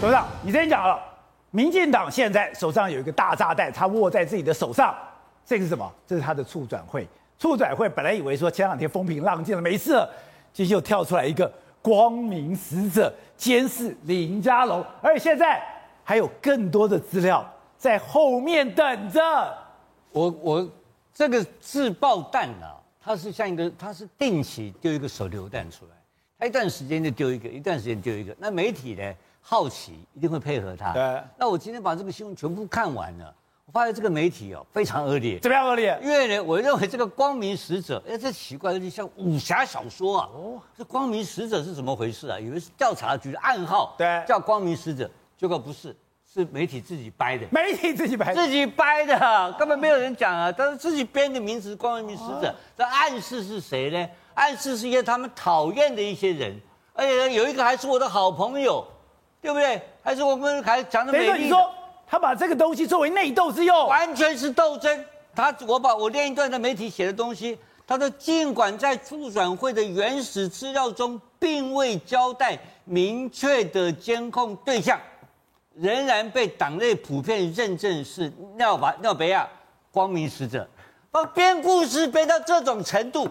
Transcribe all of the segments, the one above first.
董事长，你之前讲了，民进党现在手上有一个大炸弹，他握在自己的手上，这个是什么？这是他的促转会。促转会本来以为说前两天风平浪静了，没事了，今天又跳出来一个光明使者监视林佳龙，而且现在还有更多的资料在后面等着。我我这个自爆弹啊，它是像一个，它是定期丢一个手榴弹出来，它一段时间就丢一个，一段时间丢一个。那媒体呢？好奇一定会配合他。对。那我今天把这个新闻全部看完了，我发现这个媒体哦非常恶劣。怎么样恶劣？因为呢，我认为这个光明使者，哎，这奇怪，有点像武侠小说啊。哦。这光明使者是怎么回事啊？以为是调查局的暗号。对。叫光明使者，结果不是，是媒体自己掰的。媒体自己掰。自己掰的，根本没有人讲啊，但是自己编的名词“光明使者”，这暗示是谁呢？暗示是一些他们讨厌的一些人，而且有一个还是我的好朋友。对不对？还是我们还讲的美丽？你说他把这个东西作为内斗之用，完全是斗争。他我把我念一段的媒体写的东西，他说尽管在促转会的原始资料中并未交代明确的监控对象，仍然被党内普遍认证是廖法廖培亚光明使者。把编故事编到这种程度，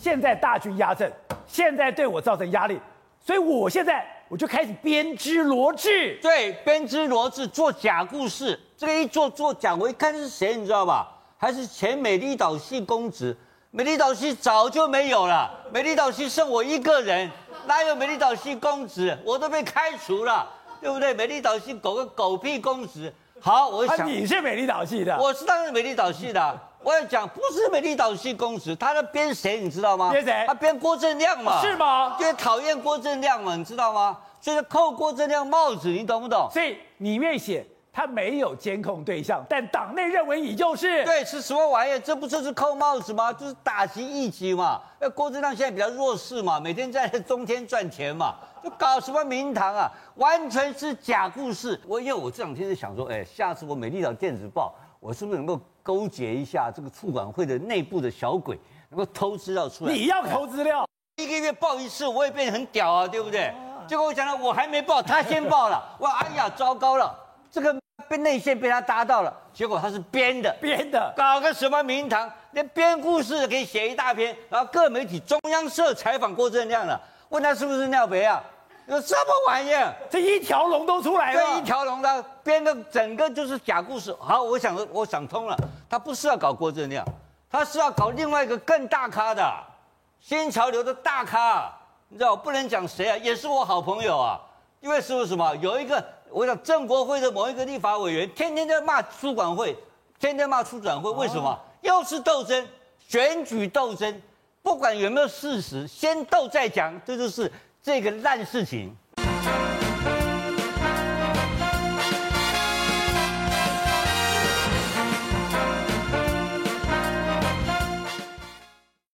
现在大军压阵，现在对我造成压力，所以我现在。我就开始编织罗织，对，编织罗织做假故事。这个一做做假，我一看是谁，你知道吧？还是前美丽岛系公子。美丽岛系早就没有了，美丽岛系剩我一个人，哪有美丽岛系公子？我都被开除了，对不对？美丽岛系狗个狗屁公子。好，我想、啊、你是美丽岛系的，我是当然美丽岛系的。我要讲，不是美丽岛系公职，他在编谁，你知道吗？编谁？他编郭正亮嘛？是吗？因为讨厌郭正亮嘛，你知道吗？所以扣郭正亮帽子，你懂不懂？所以里面写他没有监控对象，但党内认为你就是。对，是什么玩意？这不就是扣帽子吗？就是打击异己嘛。那郭正亮现在比较弱势嘛，每天在中天赚钱嘛，就搞什么名堂啊？完全是假故事。我因为我这两天在想说，哎，下次我美丽岛电子报，我是不是能够？勾结一下这个促管会的内部的小鬼，能够偷资料出来。你要偷资料，一个月报一次，我也变得很屌啊，对不对？结果我讲了，我还没报，他先报了。哇，哎呀，糟糕了，这个被内线被他搭到了。结果他是编的，编的，搞个什么名堂，连编故事可以写一大篇。然后各媒体，中央社采访郭正亮了，问他是不是尿别啊？有什么玩意儿？这一条龙都出来了。这一条龙的编的整个就是假故事。好，我想我想通了，他不是要搞郭正亮，他是要搞另外一个更大咖的新潮流的大咖。你知道我不能讲谁啊，也是我好朋友啊。因为是不是什么？有一个我想郑国会的某一个立法委员，天天在骂出管会，天天骂出转会。为什么？又是斗争，选举斗争，不管有没有事实，先斗再讲，这就是。这个烂事情。